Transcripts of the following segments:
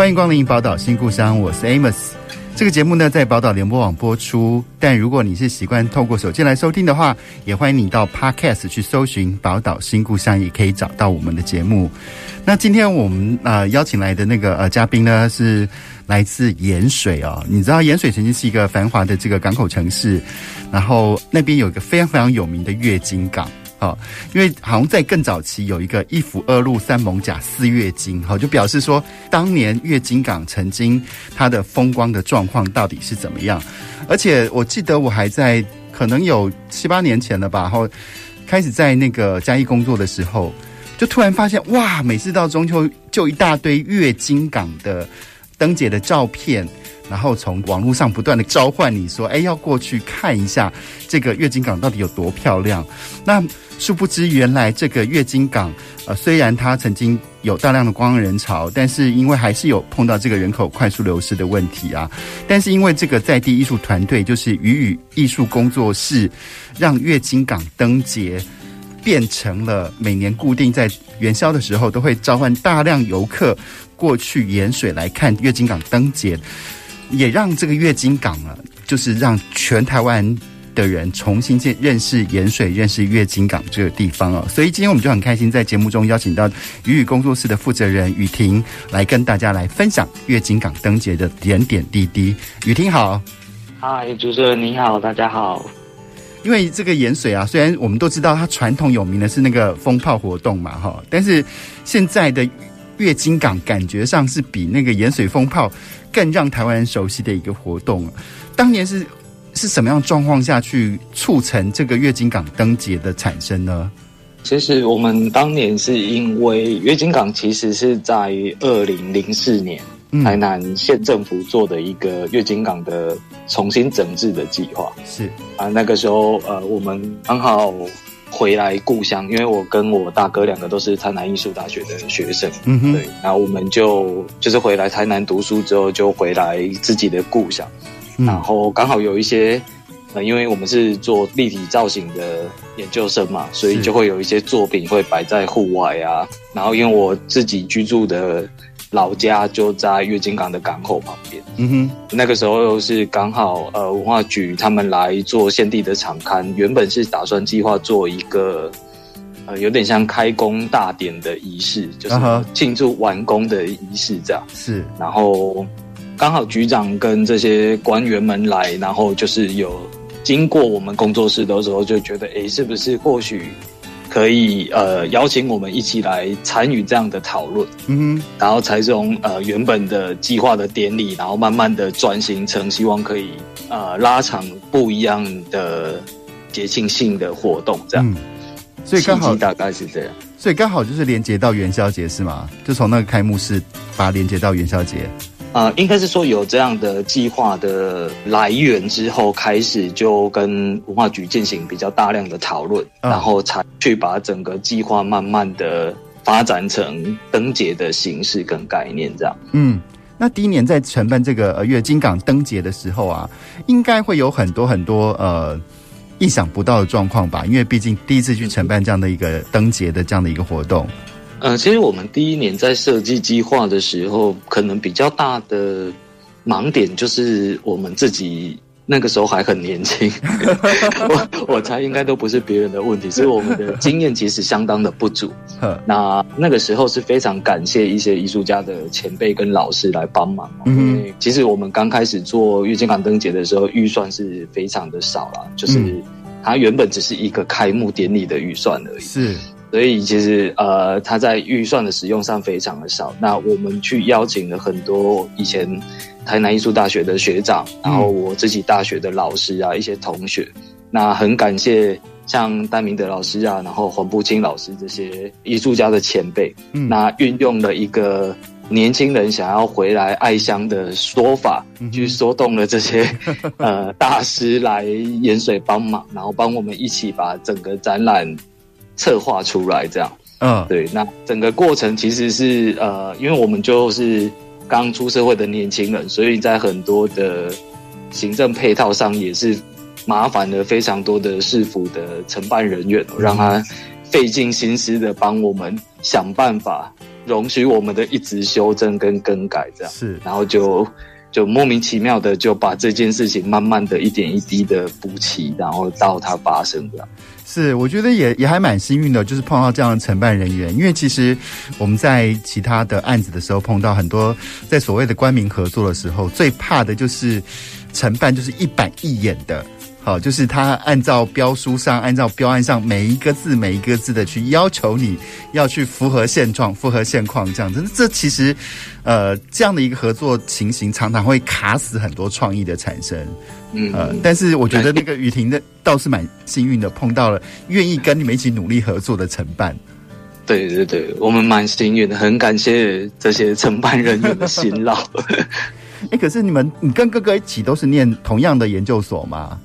欢迎光临宝岛新故乡，我是 Amos。这个节目呢，在宝岛联播网播出。但如果你是习惯透过手机来收听的话，也欢迎你到 Podcast 去搜寻“宝岛新故乡”，也可以找到我们的节目。那今天我们呃邀请来的那个呃嘉宾呢，是来自盐水哦。你知道盐水曾经是一个繁华的这个港口城市，然后那边有一个非常非常有名的月津港。好，因为好像在更早期有一个一府二鹿三艋舺四月津，好，就表示说当年月津港曾经它的风光的状况到底是怎么样。而且我记得我还在可能有七八年前了吧，然后开始在那个嘉义工作的时候，就突然发现哇，每次到中秋就一大堆月津港的灯节的照片。然后从网络上不断的召唤你说，哎，要过去看一下这个月经港到底有多漂亮。那殊不知，原来这个月经港，呃，虽然它曾经有大量的光人潮，但是因为还是有碰到这个人口快速流失的问题啊。但是因为这个在地艺术团队，就是鱼语艺术工作室，让月经港灯节变成了每年固定在元宵的时候都会召唤大量游客过去盐水来看月经港灯节。也让这个月津港啊，就是让全台湾的人重新见认识盐水、认识月津港这个地方哦。所以今天我们就很开心，在节目中邀请到鱼雨工作室的负责人雨婷来跟大家来分享月津港灯节的点点滴滴。雨婷好，嗨，主持人你好，大家好。因为这个盐水啊，虽然我们都知道它传统有名的是那个风炮活动嘛，哈，但是现在的月津港感觉上是比那个盐水风炮。更让台湾人熟悉的一个活动，当年是是什么样状况下去促成这个月津港灯节的产生呢？其实我们当年是因为月津港其实是在二零零四年台南县政府做的一个月津港的重新整治的计划，是啊，那个时候呃，我们刚好。回来故乡，因为我跟我大哥两个都是台南艺术大学的学生，嗯哼，对，然后我们就就是回来台南读书之后，就回来自己的故乡，嗯、然后刚好有一些，呃，因为我们是做立体造型的研究生嘛，所以就会有一些作品会摆在户外啊，然后因为我自己居住的。老家就在月津港的港口旁边。嗯哼，那个时候是刚好呃文化局他们来做现地的场刊，原本是打算计划做一个呃有点像开工大典的仪式，就是庆祝完工的仪式这样。是，然后刚好局长跟这些官员们来，然后就是有经过我们工作室的时候，就觉得哎，是不是或许。可以呃邀请我们一起来参与这样的讨论，嗯哼，然后才从呃原本的计划的典礼，然后慢慢的转型成希望可以呃拉长不一样的节庆性的活动，这样，嗯，所以刚好大概是这样，所以刚好就是连接到元宵节是吗？就从那个开幕式把它连接到元宵节。啊、呃，应该是说有这样的计划的来源之后，开始就跟文化局进行比较大量的讨论，嗯、然后才去把整个计划慢慢的发展成灯节的形式跟概念这样。嗯，那第一年在承办这个呃月金港灯节的时候啊，应该会有很多很多呃意想不到的状况吧？因为毕竟第一次去承办这样的一个灯节的这样的一个活动。呃，其实我们第一年在设计计划的时候，可能比较大的盲点就是我们自己那个时候还很年轻，我我猜应该都不是别人的问题，所以我们的经验其实相当的不足。那那个时候是非常感谢一些艺术家的前辈跟老师来帮忙，因为其实我们刚开始做月津港灯节的时候，预算是非常的少啦，就是它原本只是一个开幕典礼的预算而已。是。所以其实呃，他在预算的使用上非常的少。那我们去邀请了很多以前台南艺术大学的学长，然后我自己大学的老师啊，一些同学。那很感谢像戴明德老师啊，然后黄步青老师这些艺术家的前辈。嗯，那运用了一个年轻人想要回来爱乡的说法，嗯、去说动了这些 呃大师来盐水帮忙，然后帮我们一起把整个展览策划出来，这样。嗯，对。那整个过程其实是呃，因为我们就是刚出社会的年轻人，所以在很多的行政配套上也是麻烦了非常多的市府的承办人员，让他费尽心思的帮我们想办法。容许我们的一直修正跟更改，这样是，然后就就莫名其妙的就把这件事情慢慢的一点一滴的补齐，然后到它发生这样。是，我觉得也也还蛮幸运的，就是碰到这样的承办人员，因为其实我们在其他的案子的时候碰到很多，在所谓的官民合作的时候，最怕的就是承办就是一板一眼的。好，就是他按照标书上，按照标案上每一个字每一个字的去要求你要去符合现状、符合现况这样子。这其实，呃，这样的一个合作情形常常会卡死很多创意的产生。嗯，呃，但是我觉得那个雨婷的倒是蛮幸运的，碰到了愿意跟你们一起努力合作的承办。对对对，我们蛮幸运的，很感谢这些承办人员的辛劳。哎，可是你们，你跟哥哥一起都是念同样的研究所吗？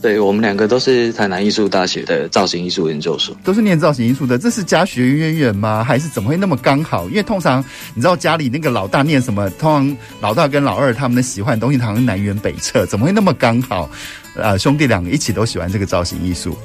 对，我们两个都是台南艺术大学的造型艺术研究所，都是念造型艺术的。这是家学渊源吗？还是怎么会那么刚好？因为通常你知道家里那个老大念什么，通常老大跟老二他们的喜欢的东西，好像南辕北辙，怎么会那么刚好？呃，兄弟两个一起都喜欢这个造型艺术。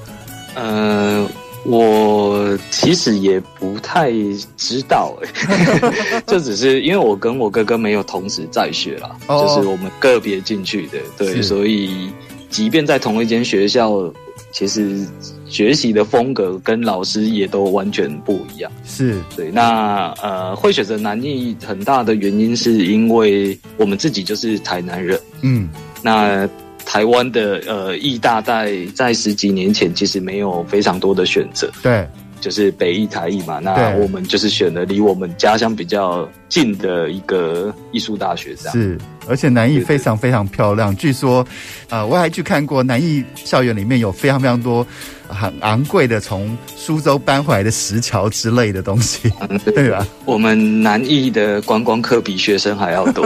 呃，我其实也不太知道，哎，就只是因为我跟我哥哥没有同时在学啦，哦、就是我们个别进去的，对，所以。即便在同一间学校，其实学习的风格跟老师也都完全不一样。是对，那呃，会选择南艺很大的原因是因为我们自己就是台南人。嗯，那台湾的呃艺大在在十几年前其实没有非常多的选择。对。就是北艺台艺嘛，那我们就是选了离我们家乡比较近的一个艺术大学，这样是，而且南艺非常非常漂亮。据说，呃，我还去看过南艺校园里面有非常非常多很昂贵的从苏州搬回来的石桥之类的东西，嗯、对吧？我们南艺的观光客比学生还要多。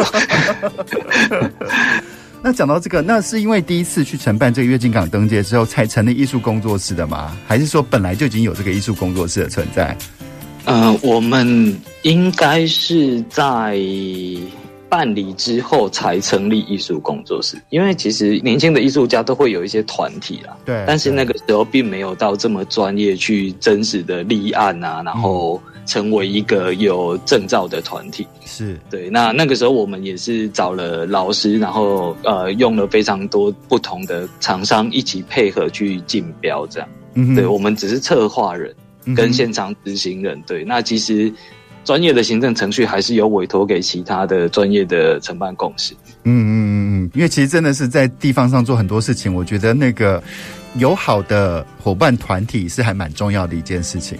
那讲到这个，那是因为第一次去承办这个月津港灯节之后才成立艺术工作室的吗？还是说本来就已经有这个艺术工作室的存在？呃，我们应该是在办理之后才成立艺术工作室，因为其实年轻的艺术家都会有一些团体啦，对，但是那个时候并没有到这么专业去真实的立案啊，然后。成为一个有证照的团体是对。那那个时候我们也是找了老师，然后呃用了非常多不同的厂商一起配合去竞标，这样。嗯，对，我们只是策划人跟现场执行人。对，那其实专业的行政程序还是有委托给其他的专业的承办公司。嗯嗯嗯嗯，因为其实真的是在地方上做很多事情，我觉得那个友好的伙伴团体是还蛮重要的一件事情。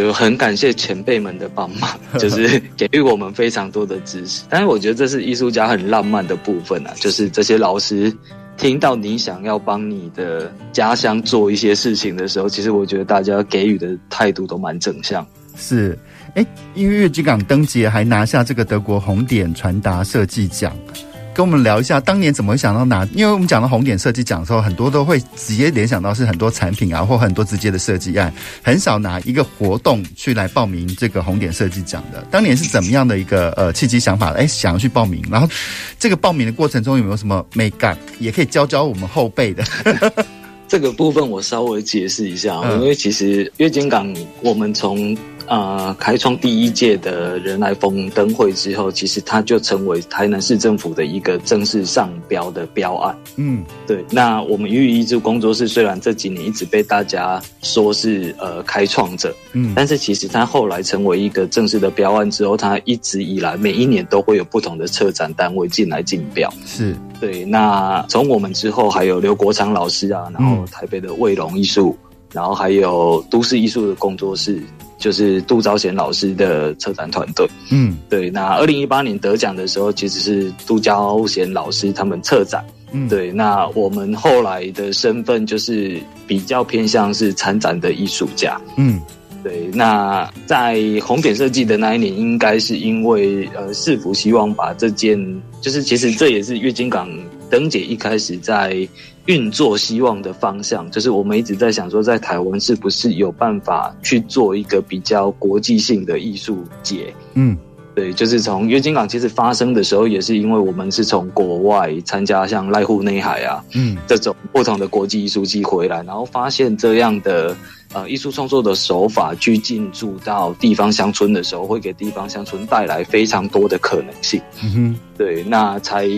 就很感谢前辈们的帮忙，就是给予我们非常多的支持。但是我觉得这是艺术家很浪漫的部分啊，就是这些老师听到你想要帮你的家乡做一些事情的时候，其实我觉得大家给予的态度都蛮正向。是，哎，因为月津港灯节还拿下这个德国红点传达设计奖。跟我们聊一下，当年怎么会想到拿？因为我们讲到红点设计奖的时候，很多都会直接联想到是很多产品啊，或很多直接的设计案，很少拿一个活动去来报名这个红点设计奖的。当年是怎么样的一个呃契机想法？哎，想要去报名，然后这个报名的过程中有没有什么美感，也可以教教我们后辈的。这个部分我稍微解释一下，嗯、因为其实月经港我们从。呃，开创第一届的人来疯灯会之后，其实它就成为台南市政府的一个正式上标的标案。嗯，对。那我们鱼与艺术工作室虽然这几年一直被大家说是呃开创者，嗯，但是其实它后来成为一个正式的标案之后，它一直以来每一年都会有不同的策展单位进来竞标。是对。那从我们之后还有刘国昌老师啊，然后台北的卫龙艺术，然后还有都市艺术的工作室。就是杜昭贤老师的策展团队，嗯，对。那二零一八年得奖的时候，其实是杜昭贤老师他们策展，嗯，对。那我们后来的身份就是比较偏向是参展的艺术家，嗯，对，那在红点设计的那一年，应该是因为呃市府希望把这件，就是其实这也是月经港灯姐一开始在运作希望的方向，就是我们一直在想说，在台湾是不是有办法去做一个比较国际性的艺术节？嗯。对，就是从月经港其实发生的时候，也是因为我们是从国外参加像濑户内海啊，嗯，这种不同的国际艺术季回来，然后发现这样的呃艺术创作的手法去进驻到地方乡村的时候，会给地方乡村带来非常多的可能性。嗯哼，对，那才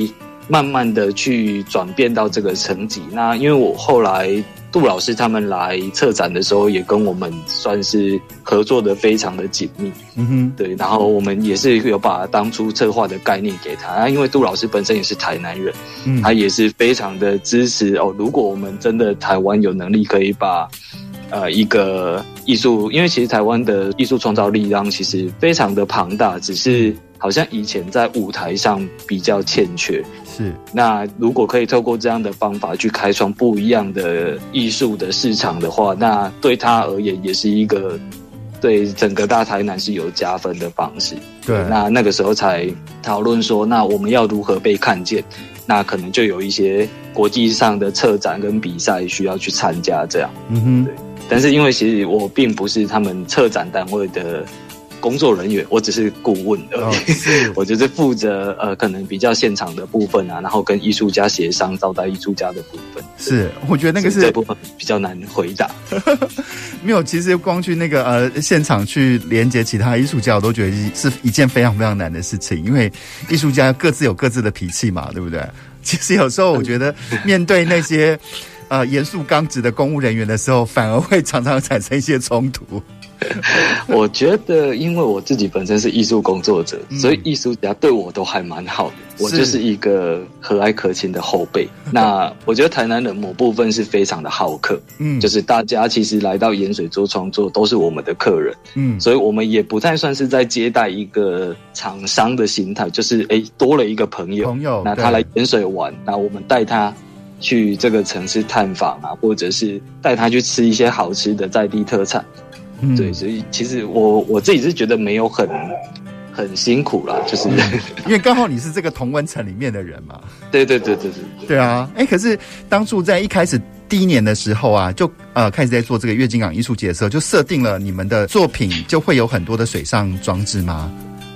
慢慢的去转变到这个层级。那因为我后来。杜老师他们来策展的时候，也跟我们算是合作的非常的紧密。嗯哼，对，然后我们也是有把当初策划的概念给他。啊，因为杜老师本身也是台南人，嗯，他也是非常的支持哦。如果我们真的台湾有能力可以把呃一个艺术，因为其实台湾的艺术创造力量其实非常的庞大，只是好像以前在舞台上比较欠缺。是，那如果可以透过这样的方法去开创不一样的艺术的市场的话，那对他而言也是一个对整个大台南是有加分的方式。对，那那个时候才讨论说，那我们要如何被看见？那可能就有一些国际上的策展跟比赛需要去参加，这样。嗯哼，对。但是因为其实我并不是他们策展单位的。工作人员，我只是顾问而已。哦、我就是负责呃，可能比较现场的部分啊，然后跟艺术家协商招待艺术家的部分。是，我觉得那个是这部分比较难回答。没有，其实光去那个呃现场去连接其他艺术家，我都觉得是一件非常非常难的事情，因为艺术家各自有各自的脾气嘛，对不对？其实有时候我觉得面对那些呃严肃刚直的公务人员的时候，反而会常常产生一些冲突。我觉得，因为我自己本身是艺术工作者，嗯、所以艺术家对我都还蛮好的。我就是一个和蔼可亲的后辈。那我觉得台南的某部分是非常的好客，嗯，就是大家其实来到盐水做创作都是我们的客人，嗯，所以我们也不太算是在接待一个厂商的心态，就是哎多了一个朋友，朋友，那他来盐水玩，那我们带他去这个城市探访啊，或者是带他去吃一些好吃的在地特产。嗯、对，所以其实我我自己是觉得没有很很辛苦啦，就是、嗯、因为刚好你是这个同温层里面的人嘛。对对对对对。对啊，哎，可是当初在一开始第一年的时候啊，就呃开始在做这个月经港艺术节的时候，就设定了你们的作品就会有很多的水上装置吗？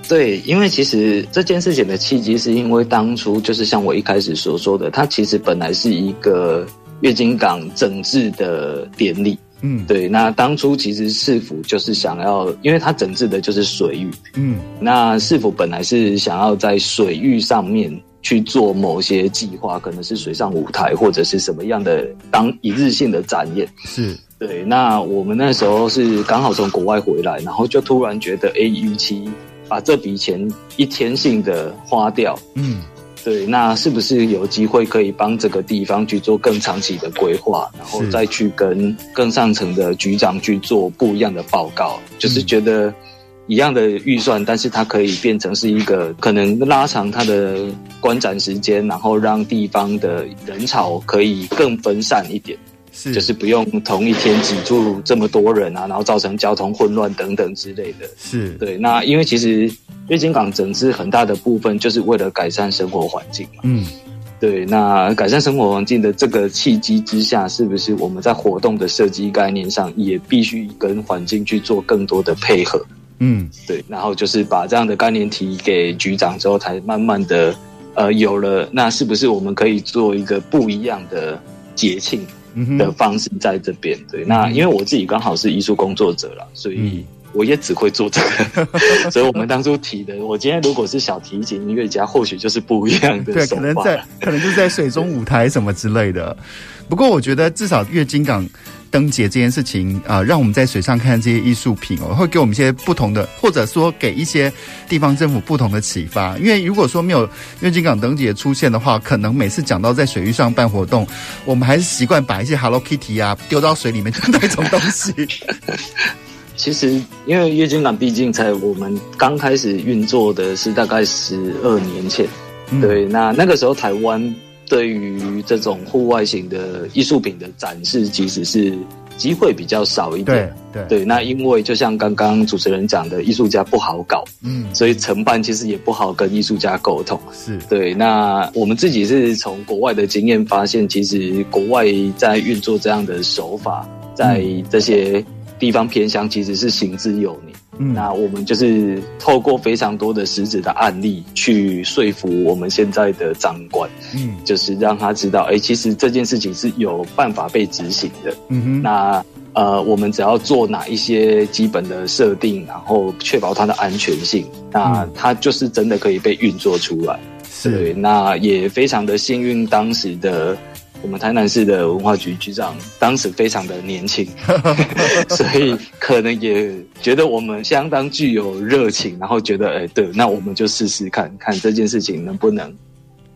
对，因为其实这件事情的契机是因为当初就是像我一开始所说的，它其实本来是一个月经港整治的典礼。嗯，对，那当初其实市府就是想要，因为它整治的就是水域，嗯，那市府本来是想要在水域上面去做某些计划，可能是水上舞台或者是什么样的当一日性的展演，是对。那我们那时候是刚好从国外回来，然后就突然觉得，哎，与其把这笔钱一天性的花掉，嗯。对，那是不是有机会可以帮这个地方去做更长期的规划，然后再去跟更上层的局长去做不一样的报告？就是觉得一样的预算，但是它可以变成是一个可能拉长它的观展时间，然后让地方的人潮可以更分散一点。是，就是不用同一天挤住这么多人啊，然后造成交通混乱等等之类的。是对，那因为其实月津港整治很大的部分就是为了改善生活环境嘛。嗯，对，那改善生活环境的这个契机之下，是不是我们在活动的设计概念上也必须跟环境去做更多的配合？嗯，对，然后就是把这样的概念提给局长之后，才慢慢的呃有了。那是不是我们可以做一个不一样的节庆？的方式在这边，对，那因为我自己刚好是艺术工作者啦，所以我也只会做这个，所以我们当初提的，我今天如果是小提琴音乐家，或许就是不一样的，对，可能在，可能就是在水中舞台什么之类的。不过我觉得至少月津港。灯节这件事情啊、呃，让我们在水上看这些艺术品哦，会给我们一些不同的，或者说给一些地方政府不同的启发。因为如果说没有月津港灯节出现的话，可能每次讲到在水域上办活动，我们还是习惯把一些 Hello Kitty 啊丢到水里面的那种东西。其实，因为月津港毕竟在我们刚开始运作的是大概十二年前，嗯、对，那那个时候台湾。对于这种户外型的艺术品的展示，其实是机会比较少一点。对对，那因为就像刚刚主持人讲的，艺术家不好搞，嗯，所以承办其实也不好跟艺术家沟通。是对。那我们自己是从国外的经验发现，其实国外在运作这样的手法，在这些地方偏乡其实是行之有年。嗯，那我们就是透过非常多的实质的案例去说服我们现在的长官，嗯，就是让他知道，哎、欸，其实这件事情是有办法被执行的。嗯哼，那呃，我们只要做哪一些基本的设定，然后确保它的安全性，那它就是真的可以被运作出来。是，对，那也非常的幸运，当时的。我们台南市的文化局局长当时非常的年轻，所以可能也觉得我们相当具有热情，然后觉得，哎，对，那我们就试试看看这件事情能不能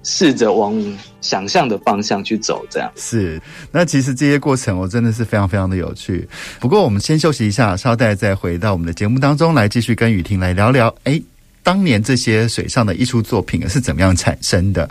试着往想象的方向去走。这样是。那其实这些过程我真的是非常非常的有趣。不过我们先休息一下，稍待再回到我们的节目当中来，继续跟雨婷来聊聊。哎，当年这些水上的艺术作品是怎么样产生的？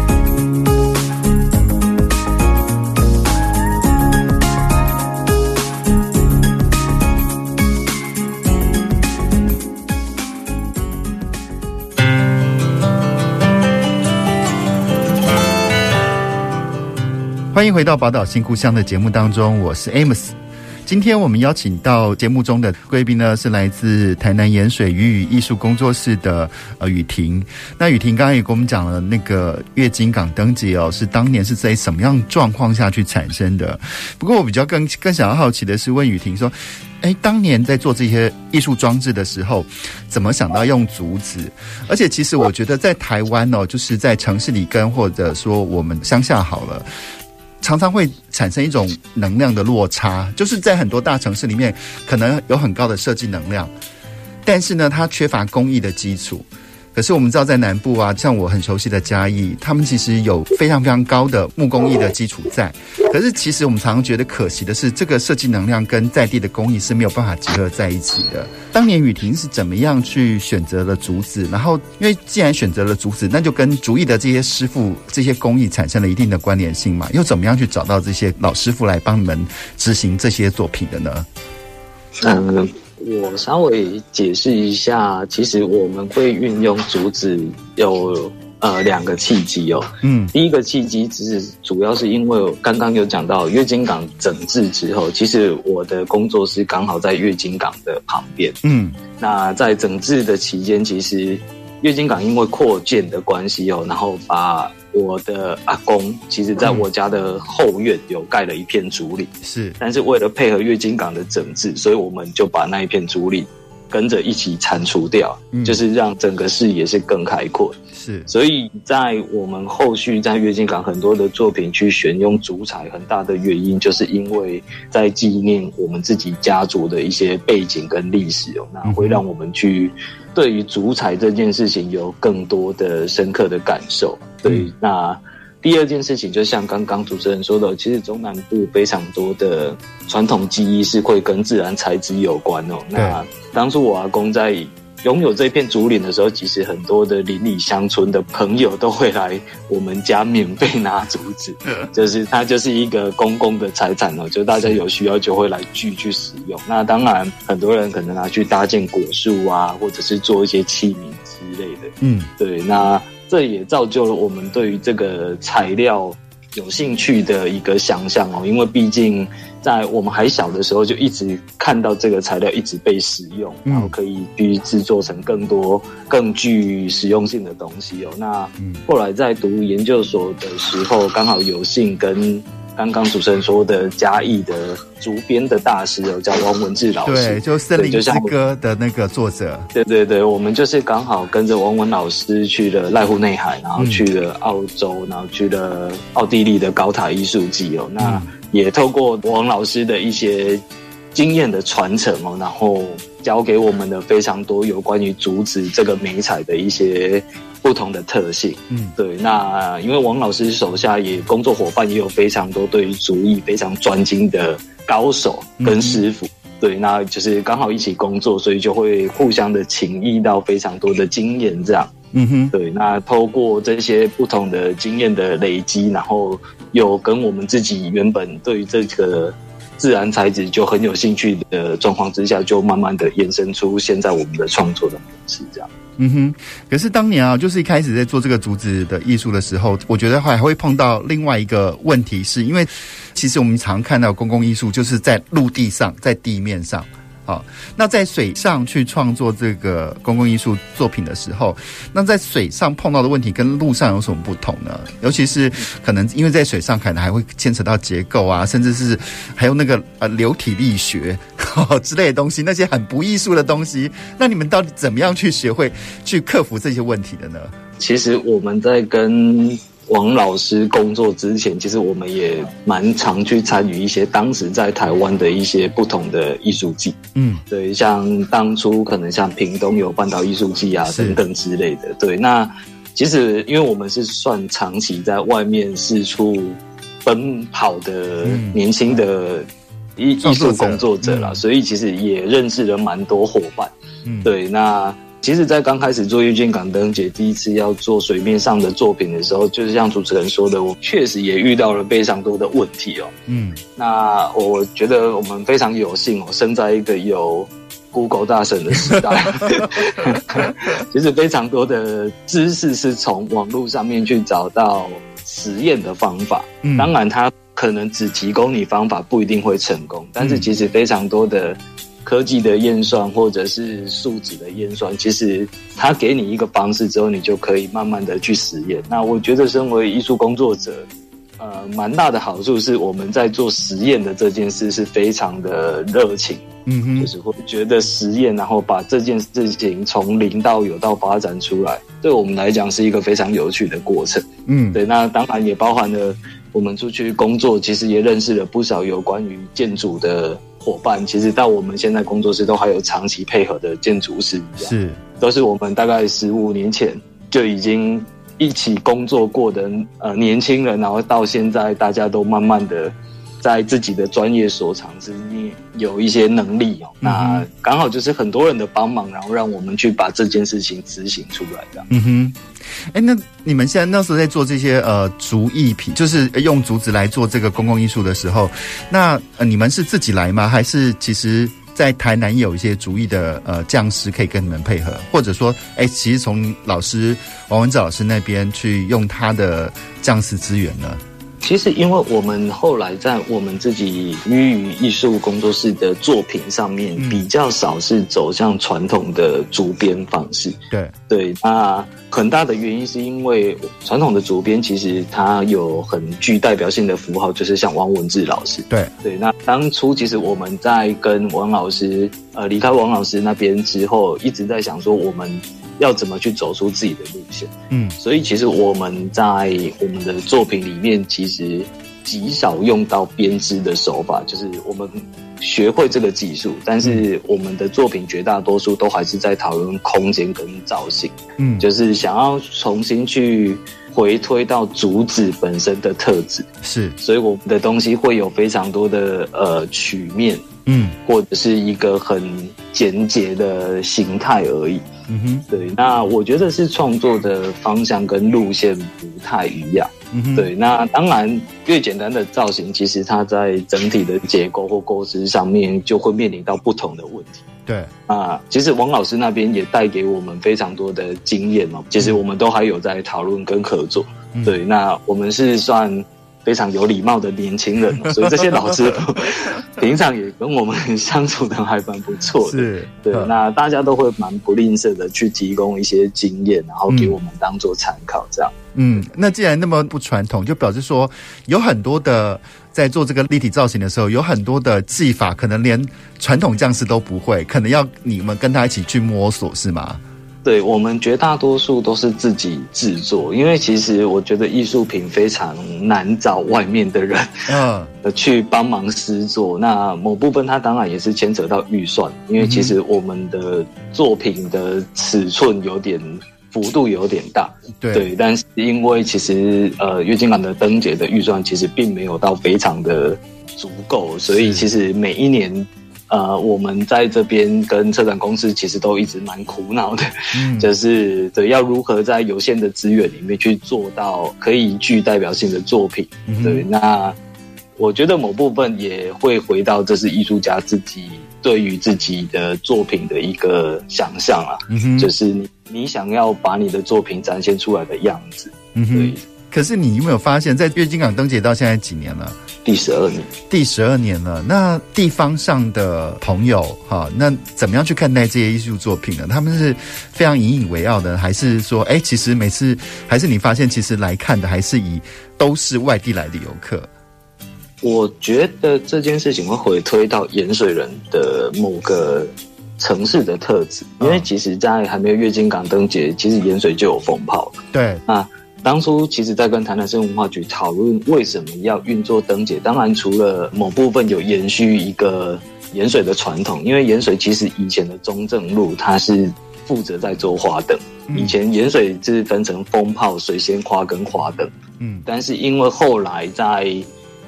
欢迎回到《宝岛新故乡》的节目当中，我是 Amos。今天我们邀请到节目中的贵宾呢，是来自台南盐水鱼语艺术工作室的呃雨婷。那雨婷刚刚也跟我们讲了，那个月津港灯节哦，是当年是在什么样状况下去产生的？不过我比较更更想要好奇的是，问雨婷说，哎，当年在做这些艺术装置的时候，怎么想到用竹子？而且其实我觉得在台湾哦，就是在城市里跟或者说我们乡下好了。常常会产生一种能量的落差，就是在很多大城市里面，可能有很高的设计能量，但是呢，它缺乏工艺的基础。可是我们知道，在南部啊，像我很熟悉的嘉义，他们其实有非常非常高的木工艺的基础在。可是其实我们常常觉得可惜的是，这个设计能量跟在地的工艺是没有办法结合在一起的。当年雨婷是怎么样去选择了竹子？然后，因为既然选择了竹子，那就跟竹艺的这些师傅、这些工艺产生了一定的关联性嘛。又怎么样去找到这些老师傅来帮你们执行这些作品的呢？嗯。我稍微解释一下，其实我们会运用竹子有呃两个契机哦。嗯，第一个契机只是主要是因为刚刚有讲到月经港整治之后，其实我的工作室刚好在月经港的旁边。嗯，那在整治的期间，其实月经港因为扩建的关系哦，然后把。我的阿公其实在我家的后院有盖了一片竹林，是，但是为了配合月津港的整治，所以我们就把那一片竹林跟着一起铲除掉，嗯，就是让整个视野是更开阔。是，所以在我们后续在月津港很多的作品去选用竹材，很大的原因就是因为在纪念我们自己家族的一些背景跟历史哦，那会让我们去。对于竹材这件事情有更多的深刻的感受。对，那第二件事情就像刚刚主持人说的，其实中南部非常多的传统技艺是会跟自然材质有关哦。那当初我阿公在。拥有这片竹林的时候，其实很多的邻里乡村的朋友都会来我们家免费拿竹子，就是它就是一个公共的财产哦，就大家有需要就会来聚去使用。那当然，很多人可能拿去搭建果树啊，或者是做一些器皿之类的。嗯，对，那这也造就了我们对于这个材料有兴趣的一个想象哦，因为毕竟。在我们还小的时候，就一直看到这个材料一直被使用，然后可以去制作成更多更具实用性的东西哦。那后来在读研究所的时候，刚好有幸跟刚刚主持人说的嘉义的竹编的大师哦，叫王文志老师，对，就《森林之歌》的那个作者。对对对，我们就是刚好跟着王文老师去了濑户内海，然后去了澳洲，然后去了奥地利的高塔艺术季哦。那也透过王老师的一些经验的传承哦，然后教给我们的非常多有关于竹子这个媒材的一些不同的特性。嗯，对。那因为王老师手下也工作伙伴也有非常多对于竹艺非常专精的高手跟师傅。嗯对，那就是刚好一起工作，所以就会互相的情谊到非常多的经验，这样。嗯哼，对，那透过这些不同的经验的累积，然后有跟我们自己原本对于这个自然材质就很有兴趣的状况之下，就慢慢的延伸出现在我们的创作的模式，这样。嗯哼，可是当年啊，就是一开始在做这个竹子的艺术的时候，我觉得还会碰到另外一个问题，是因为其实我们常看到公共艺术就是在陆地上，在地面上。好，那在水上去创作这个公共艺术作品的时候，那在水上碰到的问题跟路上有什么不同呢？尤其是可能因为在水上可能还会牵扯到结构啊，甚至是还有那个呃流体力学 之类的东西，那些很不艺术的东西。那你们到底怎么样去学会去克服这些问题的呢？其实我们在跟。王老师工作之前，其实我们也蛮常去参与一些当时在台湾的一些不同的艺术季。嗯，对，像当初可能像屏东有半岛艺术季啊等等之类的。对，那其实因为我们是算长期在外面四处奔跑的年轻的艺艺术工作者啦，所以其实也认识了蛮多伙伴。嗯，对，那。其实，在刚开始做遇见港灯姐第一次要做水面上的作品的时候，就是像主持人说的，我确实也遇到了非常多的问题哦。嗯，那我觉得我们非常有幸哦，生在一个有 Google 大神的时代。其实非常多的知识是从网络上面去找到实验的方法。嗯，当然，它可能只提供你方法，不一定会成功。但是，其实非常多的。科技的验算或者是数值的验算，其实它给你一个方式之后，你就可以慢慢的去实验。那我觉得，身为艺术工作者，呃，蛮大的好处是我们在做实验的这件事是非常的热情，嗯哼，就是会觉得实验，然后把这件事情从零到有到发展出来，对我们来讲是一个非常有趣的过程。嗯，对，那当然也包含了我们出去工作，其实也认识了不少有关于建筑的。伙伴其实到我们现在工作室都还有长期配合的建筑师，是都是我们大概十五年前就已经一起工作过的呃年轻人，然后到现在大家都慢慢的。在自己的专业所长之内有一些能力哦，那刚好就是很多人的帮忙，然后让我们去把这件事情执行出来的。嗯哼，哎，那你们现在那时候在做这些呃竹艺品，就是用竹子来做这个公共艺术的时候，那呃你们是自己来吗？还是其实在台南有一些竹艺的呃匠师可以跟你们配合，或者说，哎，其实从老师王文志老师那边去用他的匠师资源呢？其实，因为我们后来在我们自己鱼与艺术工作室的作品上面，比较少是走向传统的竹编方式。对对，那很大的原因是因为传统的竹编其实它有很具代表性的符号，就是像王文志老师。对对，那当初其实我们在跟王老师呃离开王老师那边之后，一直在想说我们。要怎么去走出自己的路线？嗯，所以其实我们在我们的作品里面，其实极少用到编织的手法，就是我们学会这个技术，但是我们的作品绝大多数都还是在讨论空间跟造型，嗯，就是想要重新去回推到竹子本身的特质，是，所以我们的东西会有非常多的呃曲面。嗯，或者是一个很简洁的形态而已。嗯哼，对。那我觉得是创作的方向跟路线不太一样。嗯哼，对。那当然，越简单的造型，其实它在整体的结构或构思上面就会面临到不同的问题。对啊，其实王老师那边也带给我们非常多的经验嘛。其实我们都还有在讨论跟合作。嗯。对，那我们是算。非常有礼貌的年轻人，所以这些老师平常也跟我们相处的还蛮不错的。是，对，那大家都会蛮不吝啬的去提供一些经验，然后给我们当做参考，这样。嗯，那既然那么不传统，就表示说有很多的在做这个立体造型的时候，有很多的技法，可能连传统匠师都不会，可能要你们跟他一起去摸索，是吗？对，我们绝大多数都是自己制作，因为其实我觉得艺术品非常难找外面的人，嗯，去帮忙施作。那某部分它当然也是牵扯到预算，因为其实我们的作品的尺寸有点幅度有点大，对，对。但是因为其实呃，月津港的灯节的预算其实并没有到非常的足够，所以其实每一年。呃，我们在这边跟策展公司其实都一直蛮苦恼的，嗯、就是对要如何在有限的资源里面去做到可以具代表性的作品。嗯、对，那我觉得某部分也会回到这是艺术家自己对于自己的作品的一个想象啊，嗯、就是你你想要把你的作品展现出来的样子。对。可是你有没有发现，在月津港灯节到现在几年了？第十二年，第十二年了。那地方上的朋友，哈，那怎么样去看待这些艺术作品呢？他们是非常引以为傲的，还是说，哎，其实每次还是你发现，其实来看的还是以都是外地来的游客？我觉得这件事情会回推到盐水人的某个城市的特质，因为其实，在还没有月津港灯节，其实盐水就有风炮。对啊。当初其实，在跟台南市文化局讨论为什么要运作灯节，当然除了某部分有延续一个盐水的传统，因为盐水其实以前的中正路它是负责在做花灯，以前盐水是分成风炮、水仙花跟花灯，嗯，但是因为后来在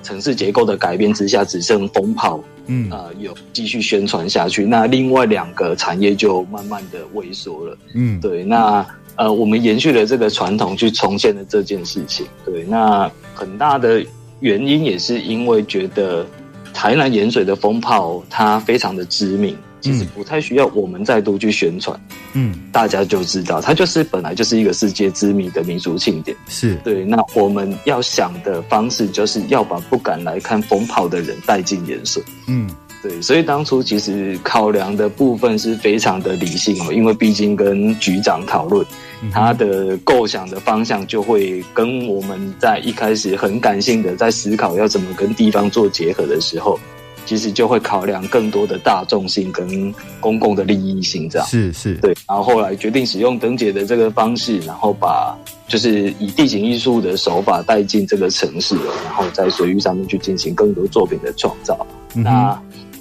城市结构的改变之下，只剩风炮，嗯。啊、呃，有继续宣传下去，那另外两个产业就慢慢的萎缩了，嗯，对，那。呃，我们延续了这个传统，去重现了这件事情。对，那很大的原因也是因为觉得台南盐水的风炮它非常的知名，其实不太需要我们再度去宣传，嗯，大家就知道它就是本来就是一个世界知名的民族庆典。是对，那我们要想的方式就是要把不敢来看风炮的人带进盐水。嗯。对，所以当初其实考量的部分是非常的理性哦，因为毕竟跟局长讨论，他的构想的方向就会跟我们在一开始很感性的在思考要怎么跟地方做结合的时候，其实就会考量更多的大众性跟公共的利益性，这样是是，对。然后后来决定使用灯节的这个方式，然后把就是以地形艺术的手法带进这个城市，然后在水域上面去进行更多作品的创造，嗯、那。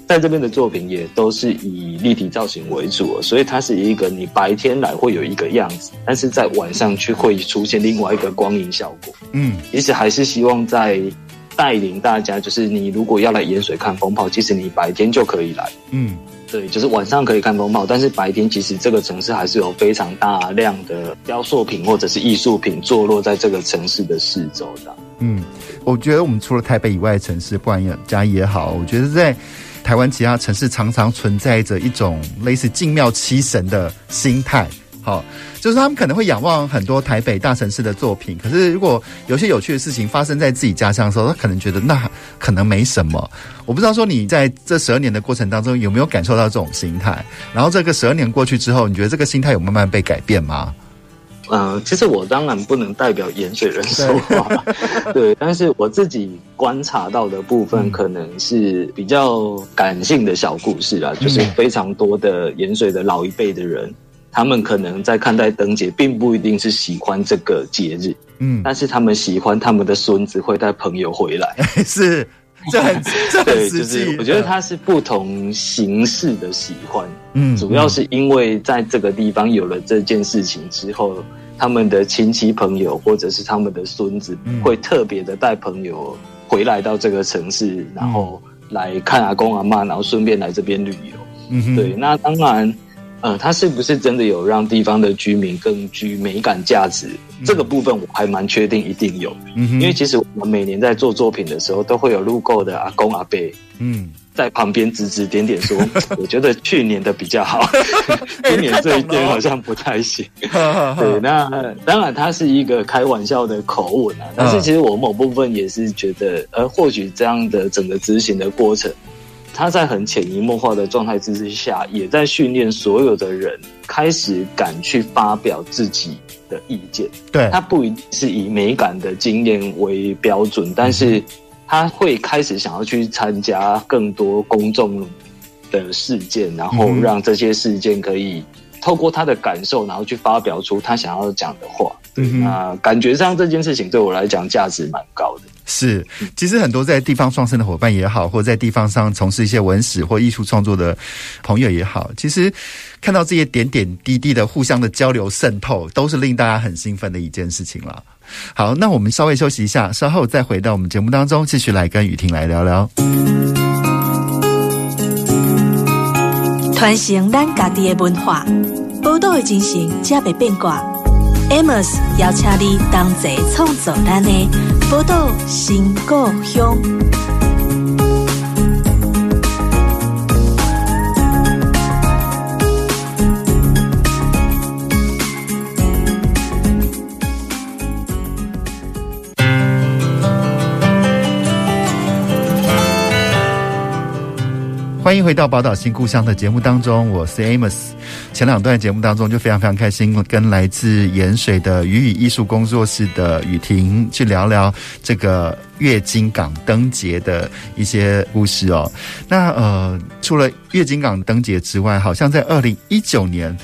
在这边的作品也都是以立体造型为主，所以它是一个你白天来会有一个样子，但是在晚上却会出现另外一个光影效果。嗯，其实还是希望在带领大家，就是你如果要来盐水看风炮，其实你白天就可以来。嗯，对，就是晚上可以看风炮，但是白天其实这个城市还是有非常大量的雕塑品或者是艺术品坐落在这个城市的四周的。嗯，我觉得我们除了台北以外的城市，不管嘉义也好，我觉得在。台湾其他城市常常存在着一种类似敬庙七神的心态，好，就是他们可能会仰望很多台北大城市的作品，可是如果有些有趣的事情发生在自己家乡的时候，他可能觉得那可能没什么。我不知道说你在这十二年的过程当中有没有感受到这种心态，然后这个十二年过去之后，你觉得这个心态有慢慢被改变吗？嗯、呃，其实我当然不能代表盐水人说话，对，对，但是我自己观察到的部分，可能是比较感性的小故事啊，嗯、就是非常多的盐水的老一辈的人，他们可能在看待灯节，并不一定是喜欢这个节日，嗯，但是他们喜欢他们的孙子会带朋友回来，是。这很，这很对，就是我觉得它是不同形式的喜欢，嗯，主要是因为在这个地方有了这件事情之后，他们的亲戚朋友或者是他们的孙子会特别的带朋友回来到这个城市，然后来看阿公阿妈，然后顺便来这边旅游，嗯，对，那当然。呃，它是不是真的有让地方的居民更具美感价值？嗯、这个部分我还蛮确定一定有，嗯、因为其实我们每年在做作品的时候，都会有路过的阿公阿伯，嗯，在旁边指指点点说，我觉得去年的比较好，今年这一件好像不太行。对，那当然它是一个开玩笑的口吻啊，但是其实我某部分也是觉得，呃，或许这样的整个执行的过程。他在很潜移默化的状态之下，也在训练所有的人开始敢去发表自己的意见。对，他不一定是以美感的经验为标准，但是他会开始想要去参加更多公众的事件，然后让这些事件可以透过他的感受，然后去发表出他想要讲的话。对，那感觉上这件事情对我来讲价值蛮高的。是，其实很多在地方创生的伙伴也好，或在地方上从事一些文史或艺术创作的朋友也好，其实看到这些点点滴滴的互相的交流渗透，都是令大家很兴奋的一件事情了。好，那我们稍微休息一下，稍后再回到我们节目当中，继续来跟雨婷来聊聊。传承咱家己的文化，报道的精神，才袂变卦。Amos 邀请你同齐创作咱的宝岛新故乡。欢迎回到宝岛新故乡的节目当中，我是 Amos。前两段节目当中就非常非常开心，跟来自盐水的雨雨艺术工作室的雨婷去聊聊这个月津港灯节的一些故事哦。那呃，除了月津港灯节之外，好像在二零一九年，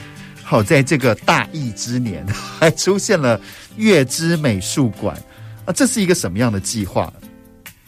好在这个大疫之年，还出现了月之美术馆啊，这是一个什么样的计划？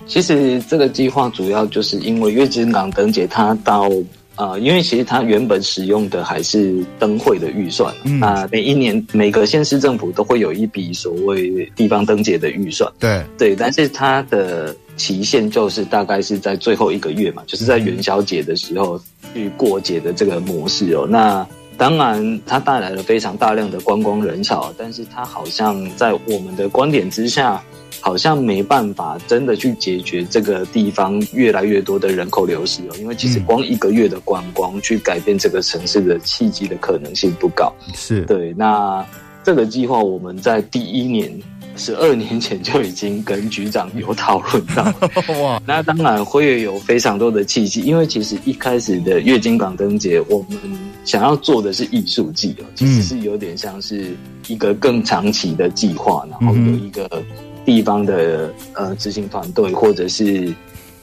其实这个计划主要就是因为月津港灯节，它到呃，因为其实它原本使用的还是灯会的预算，嗯，那每一年每个县市政府都会有一笔所谓地方灯节的预算，对。对，但是它的期限就是大概是在最后一个月嘛，就是在元宵节的时候去过节的这个模式哦。那当然它带来了非常大量的观光人潮，但是它好像在我们的观点之下。好像没办法真的去解决这个地方越来越多的人口流失哦，因为其实光一个月的观光去改变这个城市的契机的可能性不高。是对。那这个计划我们在第一年十二年前就已经跟局长有讨论到。哇，那当然会有非常多的契机，因为其实一开始的月经港灯节，我们想要做的是艺术季哦，其实是有点像是一个更长期的计划，然后有一个。地方的呃执行团队，或者是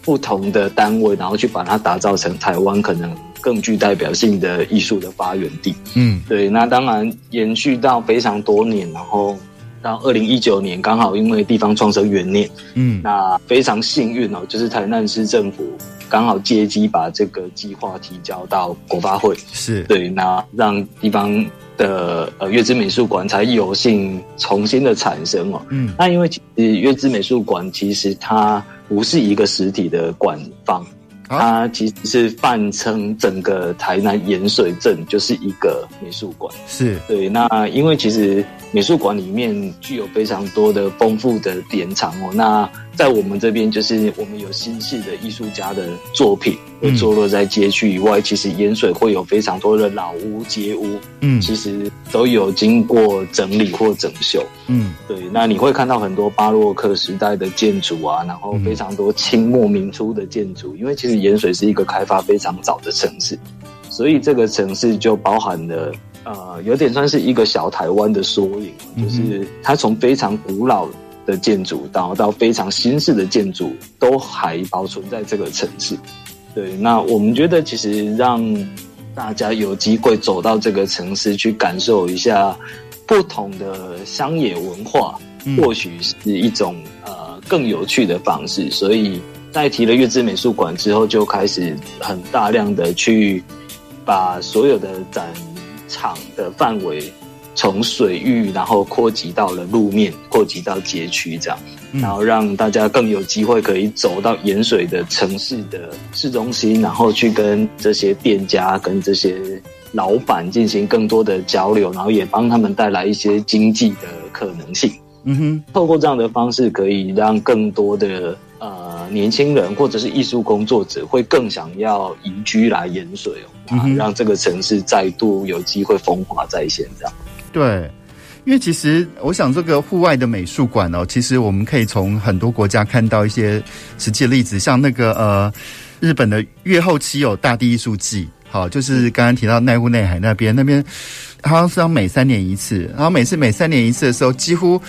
不同的单位，然后去把它打造成台湾可能更具代表性的艺术的发源地。嗯，对。那当然延续到非常多年，然后到二零一九年，刚好因为地方创生元年，嗯，那非常幸运哦，就是台南市政府刚好借机把这个计划提交到国发会，是对，那让地方。的呃，月之美术馆才有幸重新的产生哦。嗯，那因为其实月之美术馆其实它不是一个实体的馆方，它其实是泛称整个台南盐水镇就是一个美术馆。是对，那因为其实美术馆里面具有非常多的丰富的典藏哦。那在我们这边，就是我们有新式的艺术家的作品，会坐落在街区以外。嗯、其实盐水会有非常多的老屋、街屋，嗯，其实都有经过整理或整修，嗯，对。那你会看到很多巴洛克时代的建筑啊，然后非常多清末民初的建筑。因为其实盐水是一个开发非常早的城市，所以这个城市就包含了呃，有点算是一个小台湾的缩影，就是它从非常古老的建筑，到到非常新式的建筑，都还保存在这个城市。对，那我们觉得其实让大家有机会走到这个城市去感受一下不同的乡野文化，嗯、或许是一种呃更有趣的方式。所以在提了月之美术馆之后，就开始很大量的去把所有的展场的范围。从水域，然后扩及到了路面，扩及到街区，这样，然后让大家更有机会可以走到盐水的城市的市中心，然后去跟这些店家、跟这些老板进行更多的交流，然后也帮他们带来一些经济的可能性。嗯哼，透过这样的方式，可以让更多的呃年轻人或者是艺术工作者会更想要移居来盐水哦，啊，让这个城市再度有机会风华再现，这样。对，因为其实我想，这个户外的美术馆哦，其实我们可以从很多国家看到一些实际的例子，像那个呃，日本的越后期有大地艺术季，好，就是刚刚提到奈户内海那边，那边好像是要每三年一次，然后每次每三年一次的时候，几乎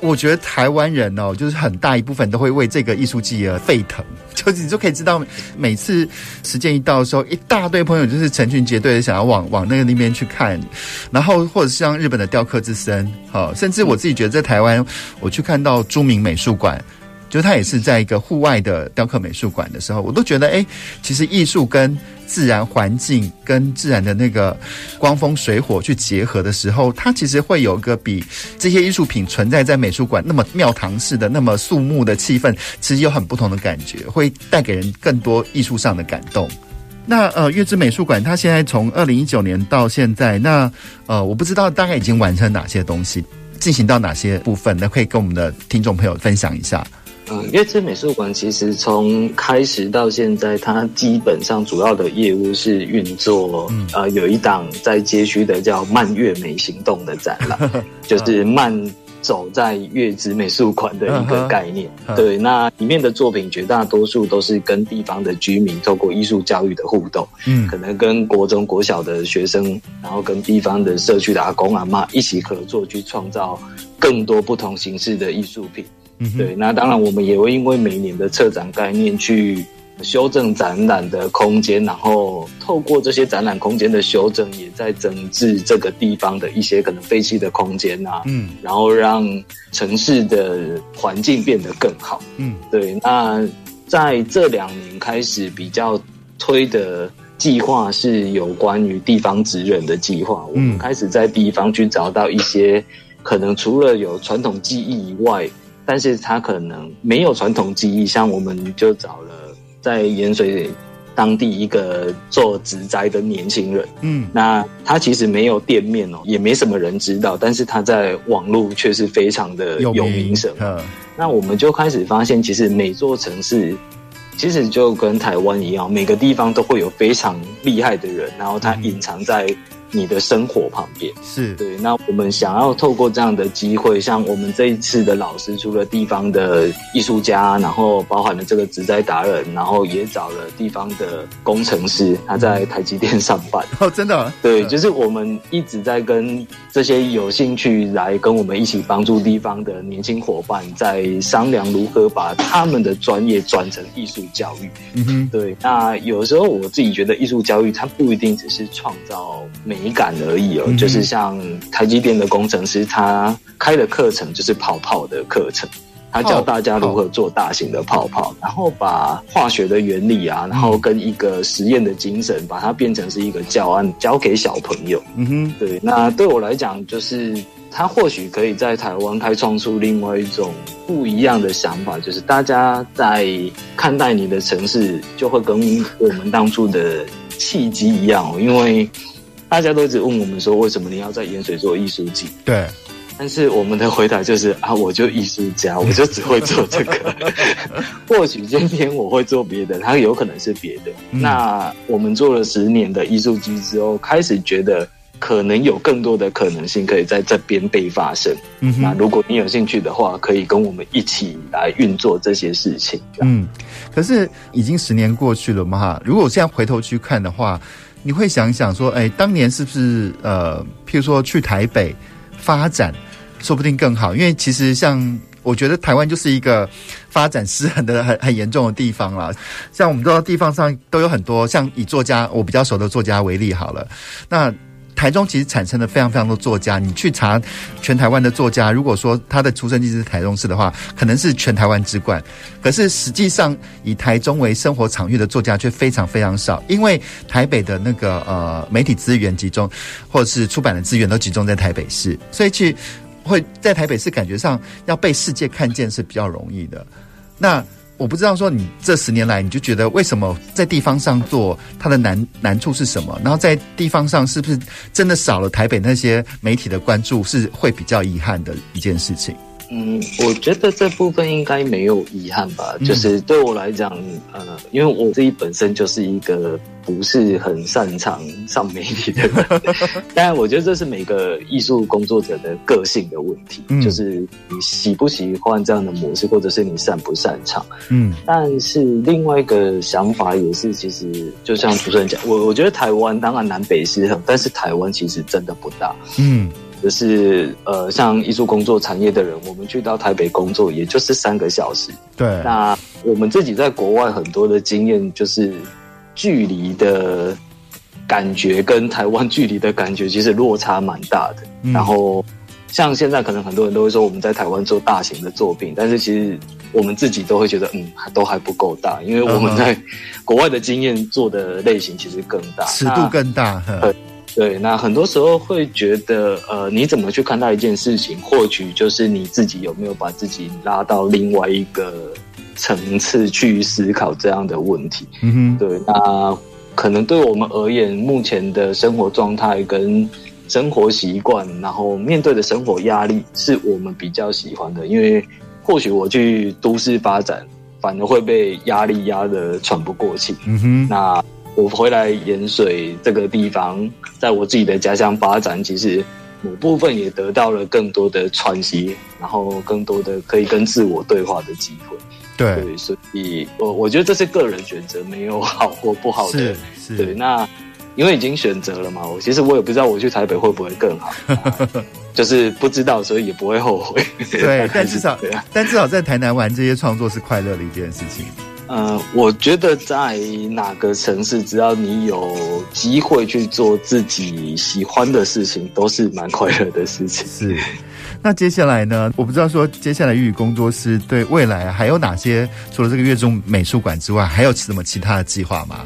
我觉得台湾人哦，就是很大一部分都会为这个艺术季而沸腾，就是你就可以知道，每次时间一到的时候，一大堆朋友就是成群结队的想要往往那个那边去看，然后或者是像日本的雕刻之森，哈，甚至我自己觉得在台湾，我去看到著名美术馆。就他也是在一个户外的雕刻美术馆的时候，我都觉得，哎，其实艺术跟自然环境、跟自然的那个光风水火去结合的时候，它其实会有个比这些艺术品存在在美术馆那么庙堂式的、那么肃穆的气氛，其实有很不同的感觉，会带给人更多艺术上的感动。那呃，月之美术馆它现在从二零一九年到现在，那呃，我不知道大概已经完成哪些东西，进行到哪些部分，那可以跟我们的听众朋友分享一下。嗯，月之美术馆其实从开始到现在，它基本上主要的业务是运作，嗯、呃，有一档在街区的叫“慢月美行动”的展览，就是慢走在月之美术馆的一个概念。对，那里面的作品绝大多数都是跟地方的居民透过艺术教育的互动，嗯，可能跟国中、国小的学生，然后跟地方的社区的阿公阿妈一起合作，去创造更多不同形式的艺术品。对，那当然，我们也会因为每年的策展概念去修正展览的空间，然后透过这些展览空间的修正，也在整治这个地方的一些可能废弃的空间啊，嗯，然后让城市的环境变得更好，嗯，对。那在这两年开始比较推的计划是有关于地方职人的计划，我们开始在地方去找到一些可能除了有传统技艺以外。但是他可能没有传统技艺，像我们就找了在盐水当地一个做植栽的年轻人，嗯，那他其实没有店面哦，也没什么人知道，但是他在网络却是非常的有名声。那我们就开始发现，其实每座城市其实就跟台湾一样，每个地方都会有非常厉害的人，然后他隐藏在。你的生活旁边。是。对，那我们想要透过这样的机会，像我们这一次的老师，除了地方的艺术家，然后包含了这个植栽达人，然后也找了地方的工程师，他在台积电上班。哦，真的，对，就是我们一直在跟这些有兴趣来跟我们一起帮助地方的年轻伙伴，在商量如何把他们的专业转成艺术教育。嗯哼，对，那有时候我自己觉得艺术教育它不一定只是创造美。美感而已哦，就是像台积电的工程师，他开的课程就是泡泡的课程，他教大家如何做大型的泡泡，然后把化学的原理啊，然后跟一个实验的精神，把它变成是一个教案，教给小朋友。嗯哼，对。那对我来讲，就是他或许可以在台湾开创出另外一种不一样的想法，就是大家在看待你的城市，就会跟我们当初的契机一样，因为。大家都一直问我们说，为什么你要在盐水做艺术季？对，但是我们的回答就是啊，我就艺术家，我就只会做这个。或许今天我会做别的，它有可能是别的。嗯、那我们做了十年的艺术季之后，开始觉得可能有更多的可能性可以在这边被发生。嗯，那如果你有兴趣的话，可以跟我们一起来运作这些事情。嗯，可是已经十年过去了嘛，哈，如果我现在回头去看的话。你会想想说，哎，当年是不是呃，譬如说去台北发展，说不定更好？因为其实像我觉得台湾就是一个发展失衡的很很严重的地方啦。像我们知道地方上都有很多，像以作家我比较熟的作家为例好了，那。台中其实产生了非常非常多作家，你去查全台湾的作家，如果说他的出生地是台中市的话，可能是全台湾之冠。可是实际上以台中为生活场域的作家却非常非常少，因为台北的那个呃媒体资源集中，或者是出版的资源都集中在台北市，所以去会在台北市感觉上要被世界看见是比较容易的。那。我不知道说你这十年来，你就觉得为什么在地方上做它的难难处是什么？然后在地方上是不是真的少了台北那些媒体的关注，是会比较遗憾的一件事情？嗯，我觉得这部分应该没有遗憾吧。嗯、就是对我来讲，呃，因为我自己本身就是一个不是很擅长上媒体的人，当然，我觉得这是每个艺术工作者的个性的问题，嗯、就是你喜不喜欢这样的模式，或者是你擅不擅长。嗯，但是另外一个想法也是，其实就像主持人讲，我我觉得台湾当然南北是很，但是台湾其实真的不大。嗯。者是呃，像艺术工作产业的人，我们去到台北工作，也就是三个小时。对，那我们自己在国外很多的经验，就是距离的感觉跟台湾距离的感觉其实落差蛮大的。嗯、然后，像现在可能很多人都会说我们在台湾做大型的作品，但是其实我们自己都会觉得，嗯，都还不够大，因为我们在国外的经验做的类型其实更大，尺度更大。对，那很多时候会觉得，呃，你怎么去看待一件事情，或许就是你自己有没有把自己拉到另外一个层次去思考这样的问题。嗯哼，对，那可能对我们而言，目前的生活状态跟生活习惯，然后面对的生活压力，是我们比较喜欢的。因为或许我去都市发展，反而会被压力压得喘不过气。嗯哼，那。我回来盐水这个地方，在我自己的家乡发展，其实某部分也得到了更多的喘息，然后更多的可以跟自我对话的机会。对，对，所以我我觉得这是个人选择，没有好或不好的。对，那因为已经选择了嘛，我其实我也不知道我去台北会不会更好，就是不知道，所以也不会后悔。对，但至少，但至少在台南玩这些创作是快乐的一件事情。呃，我觉得在哪个城市，只要你有机会去做自己喜欢的事情，都是蛮快乐的事情。是。那接下来呢？我不知道说接下来玉宇工作室对未来还有哪些？除了这个月中美术馆之外，还有什么其他的计划吗？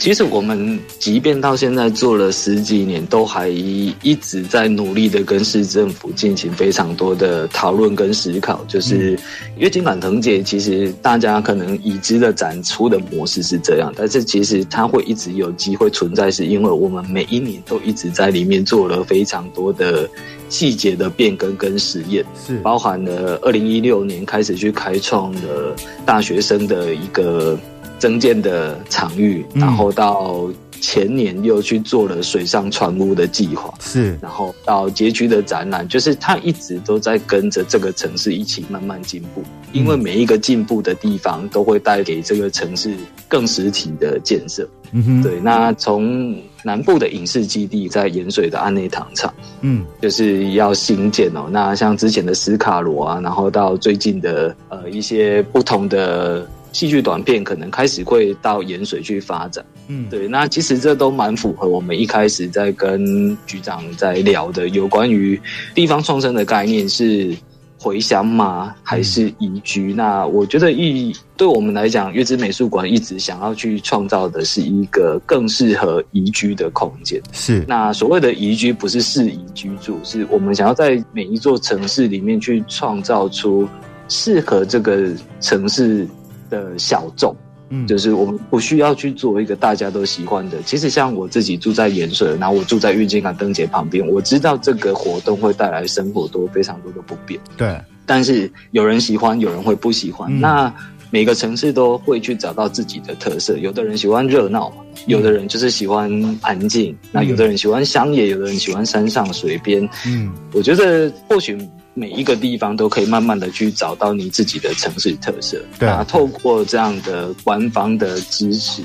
其实我们即便到现在做了十几年，都还一直在努力的跟市政府进行非常多的讨论跟思考。就是月津港藤姐，其实大家可能已知的展出的模式是这样，但是其实它会一直有机会存在，是因为我们每一年都一直在里面做了非常多的细节的变更跟实验，是包含了二零一六年开始去开创了大学生的一个。增建的场域，然后到前年又去做了水上船屋的计划，是，然后到街区的展览，就是他一直都在跟着这个城市一起慢慢进步，因为每一个进步的地方都会带给这个城市更实体的建设。嗯哼，对。那从南部的影视基地在盐水的安内糖厂，嗯，就是要新建哦。那像之前的斯卡罗啊，然后到最近的呃一些不同的。戏剧短片可能开始会到盐水去发展，嗯，对，那其实这都蛮符合我们一开始在跟局长在聊的有关于地方创生的概念，是回乡吗？还是移居？嗯、那我觉得一对我们来讲，月之美术馆一直想要去创造的是一个更适合移居的空间。是，那所谓的移居不是适宜居住，是我们想要在每一座城市里面去创造出适合这个城市。的小众，嗯，就是我们不需要去做一个大家都喜欢的。其实像我自己住在盐水，然后我住在郁金港灯节旁边，我知道这个活动会带来生活多非常多的不便。对，但是有人喜欢，有人会不喜欢。嗯、那每个城市都会去找到自己的特色。有的人喜欢热闹，有的人就是喜欢安静。嗯、那有的人喜欢乡野，有的人喜欢山上水边。嗯，我觉得或许。每一个地方都可以慢慢的去找到你自己的城市特色，对啊，透过这样的官方的支持，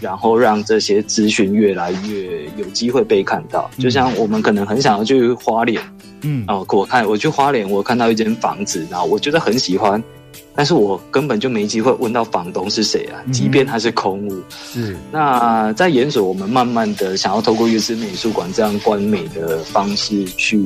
然后让这些资讯越来越有机会被看到。就像我们可能很想要去花莲，嗯，哦，我看我去花莲，我看到一间房子，然后我觉得很喜欢，但是我根本就没机会问到房东是谁啊，即便他是空屋。是，那在盐水，我们慢慢的想要透过月之美术馆这样观美的方式去。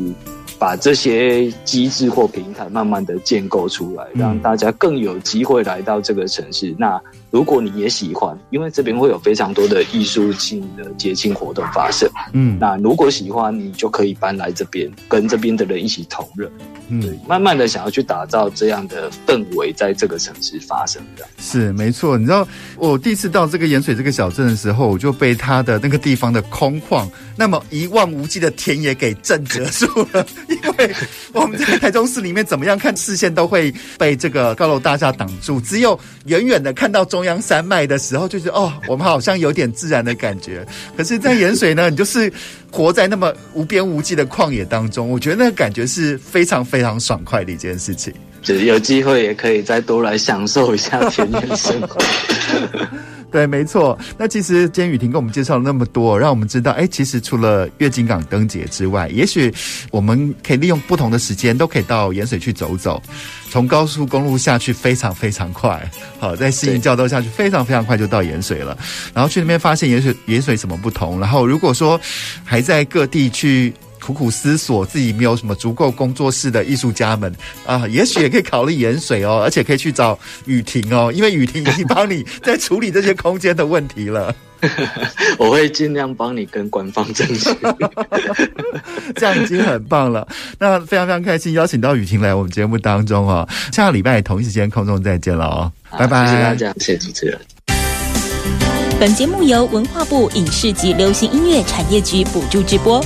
把这些机制或平台慢慢的建构出来，让大家更有机会来到这个城市。那如果你也喜欢，因为这边会有非常多的艺术性的节庆活动发生，嗯，那如果喜欢，你就可以搬来这边，跟这边的人一起同乐，嗯，对，慢慢的想要去打造这样的氛围，在这个城市发生的。是没错，你知道我第一次到这个盐水这个小镇的时候，我就被它的那个地方的空旷，那么一望无际的田野给震慑住了。因为我们在台中市里面，怎么样看视线都会被这个高楼大厦挡住，只有远远的看到中央山脉的时候，就是哦，我们好像有点自然的感觉。可是，在盐水呢，你就是活在那么无边无际的旷野当中，我觉得那个感觉是非常非常爽快的一件事情。就是有机会也可以再多来享受一下田园生活。对，没错。那其实今天雨婷跟我们介绍了那么多，让我们知道，哎，其实除了月津港灯节之外，也许我们可以利用不同的时间，都可以到盐水去走走。从高速公路下去非常非常快，好，在西营交流道下去非常非常快就到盐水了。然后去那边发现盐水盐水什么不同。然后如果说还在各地去。苦苦思索自己没有什么足够工作室的艺术家们啊，也许也可以考虑盐水哦，而且可以去找雨婷哦，因为雨婷已经帮你在处理这些空间的问题了。我会尽量帮你跟官方争取，这样已经很棒了。那非常非常开心邀请到雨婷来我们节目当中哦，下个礼拜同一时间空中再见了哦，拜拜，谢谢大家，谢谢主持人。本节目由文化部影视及流行音乐产业局补助直播。